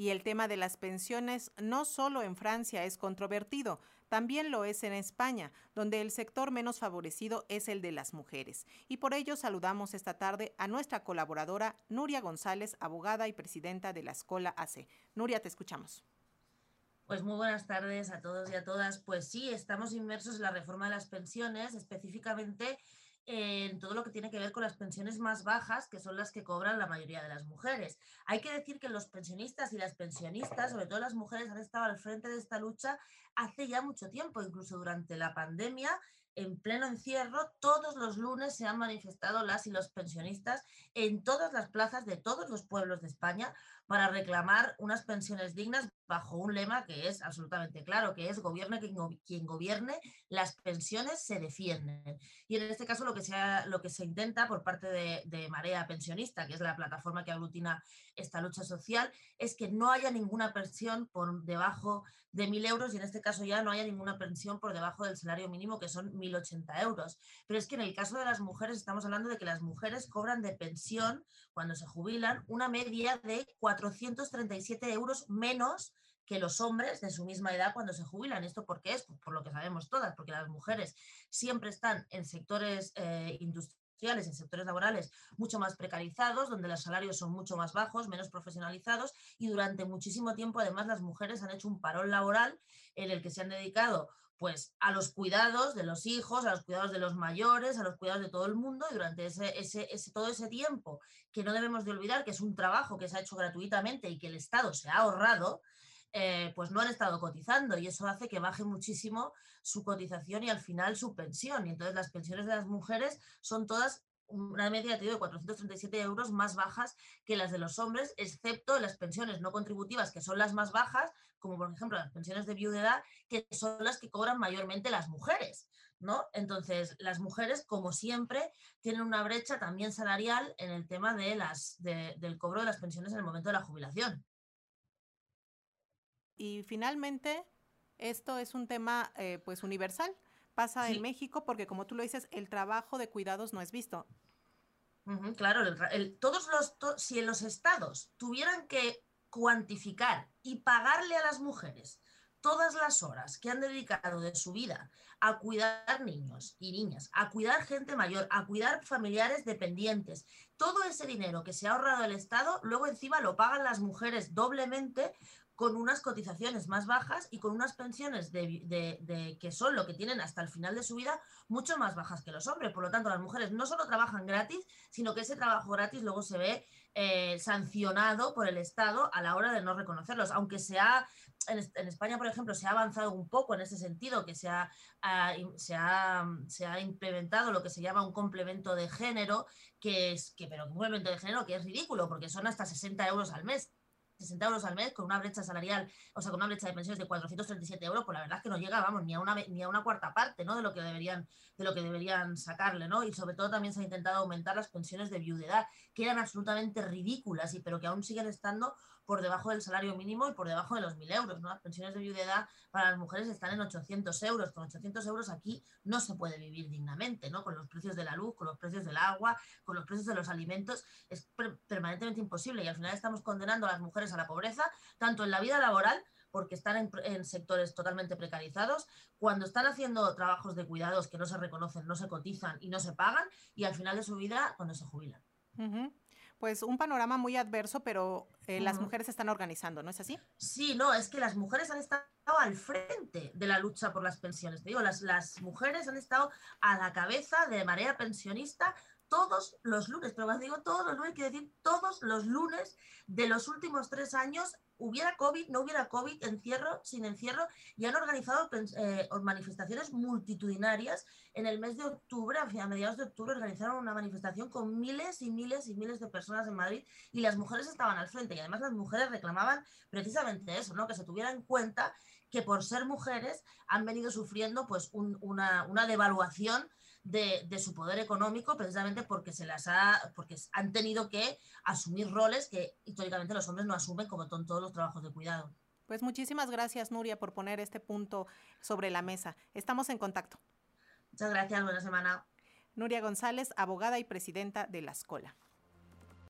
Y el tema de las pensiones no solo en Francia es controvertido, también lo es en España, donde el sector menos favorecido es el de las mujeres. Y por ello saludamos esta tarde a nuestra colaboradora Nuria González, abogada y presidenta de la Escola AC. Nuria, te escuchamos. Pues muy buenas tardes a todos y a todas. Pues sí, estamos inmersos en la reforma de las pensiones, específicamente en todo lo que tiene que ver con las pensiones más bajas, que son las que cobran la mayoría de las mujeres. Hay que decir que los pensionistas y las pensionistas, sobre todo las mujeres, han estado al frente de esta lucha hace ya mucho tiempo, incluso durante la pandemia en pleno encierro, todos los lunes se han manifestado las y los pensionistas en todas las plazas de todos los pueblos de España para reclamar unas pensiones dignas bajo un lema que es absolutamente claro, que es gobierne quien, gobierne, las pensiones se defienden. Y en este caso lo que se, lo que se intenta por parte de, de Marea Pensionista, que es la plataforma que aglutina esta lucha social, es que no haya ninguna pensión por debajo de mil euros y en este caso ya no haya ninguna pensión por debajo del salario mínimo, que son 1.080 euros. Pero es que en el caso de las mujeres estamos hablando de que las mujeres cobran de pensión cuando se jubilan una media de 437 euros menos que los hombres de su misma edad cuando se jubilan. ¿Esto por qué es? Pues por lo que sabemos todas, porque las mujeres siempre están en sectores eh, industriales, en sectores laborales mucho más precarizados, donde los salarios son mucho más bajos, menos profesionalizados y durante muchísimo tiempo además las mujeres han hecho un parón laboral en el que se han dedicado pues a los cuidados de los hijos, a los cuidados de los mayores, a los cuidados de todo el mundo y durante ese, ese, todo ese tiempo que no debemos de olvidar que es un trabajo que se ha hecho gratuitamente y que el Estado se ha ahorrado, eh, pues no han estado cotizando y eso hace que baje muchísimo su cotización y al final su pensión. Y entonces las pensiones de las mujeres son todas una media de 437 euros más bajas que las de los hombres, excepto las pensiones no contributivas, que son las más bajas, como por ejemplo las pensiones de viudedad, que son las que cobran mayormente las mujeres. ¿no? Entonces, las mujeres, como siempre, tienen una brecha también salarial en el tema de las, del cobro de las pensiones en el momento de la jubilación. Y finalmente, esto es un tema eh, pues universal pasa en México porque, como tú lo dices, el trabajo de cuidados no es visto. claro, todos los, si los estados tuvieran que cuantificar y pagarle a las mujeres todas las horas que han dedicado de su vida a cuidar niños y niñas, a cuidar gente mayor, a cuidar familiares dependientes, todo ese dinero que se ha ahorrado el Estado, luego encima lo pagan las mujeres doblemente con unas cotizaciones más bajas y con unas pensiones de, que son lo que tienen hasta el final de su vida mucho más bajas que los hombres. Por lo tanto, las mujeres no solo trabajan gratis, sino que ese trabajo gratis luego se ve eh, sancionado por el Estado a la hora de no reconocerlos. Aunque sea en, España, por ejemplo, se ha avanzado un poco en ese sentido, que se ha, se, ha, se ha, implementado lo que se llama un complemento de género, que es, que, pero un complemento de género que es ridículo, porque son hasta 60 euros al mes 60 euros al mes con una brecha salarial, o sea, con una brecha de pensiones de 437 euros, pues la verdad es que no llega, vamos, ni a una, ni a una cuarta parte, ¿no? De lo que deberían, de lo que deberían sacarle, ¿no? Y sobre todo también se ha intentado aumentar las pensiones de viudedad, que eran absolutamente ridículas, y, pero que aún siguen estando por debajo del salario mínimo y por debajo de los 1.000 euros. ¿no? Las pensiones de viudedad para las mujeres están en 800 euros. Con 800 euros aquí no se puede vivir dignamente, ¿no? con los precios de la luz, con los precios del agua, con los precios de los alimentos. Es permanentemente imposible y al final estamos condenando a las mujeres a la pobreza, tanto en la vida laboral, porque están en, sectores totalmente precarizados, cuando están haciendo trabajos de cuidados que no se reconocen, no se cotizan y no se pagan, y al final de su vida cuando se jubilan pues un panorama muy adverso, pero eh, las mujeres están organizando, ¿no es así? Sí, no, es que las mujeres han estado al frente de la lucha por las pensiones. Te digo, las, las mujeres han estado a la cabeza de marea pensionista todos los lunes, pero cuando digo todos los lunes, quiero decir todos los lunes de los últimos tres años, hubiera COVID, no hubiera COVID, encierro, sin encierro, y han organizado eh, manifestaciones multitudinarias. En el mes de octubre, a mediados de octubre, organizaron una manifestación con miles y miles y miles de personas en Madrid y las mujeres estaban al frente. Y además las mujeres reclamaban precisamente eso, ¿no? que se tuviera en cuenta que por ser mujeres han venido sufriendo pues, una, una devaluación de, su poder económico precisamente porque se las ha, porque han tenido que asumir roles que históricamente los hombres no asumen como son todos los trabajos de cuidado. Pues muchísimas gracias, Nuria, por poner este punto sobre la mesa. Estamos en contacto. Muchas gracias, buena semana. Nuria González, abogada y presidenta de la Escuela.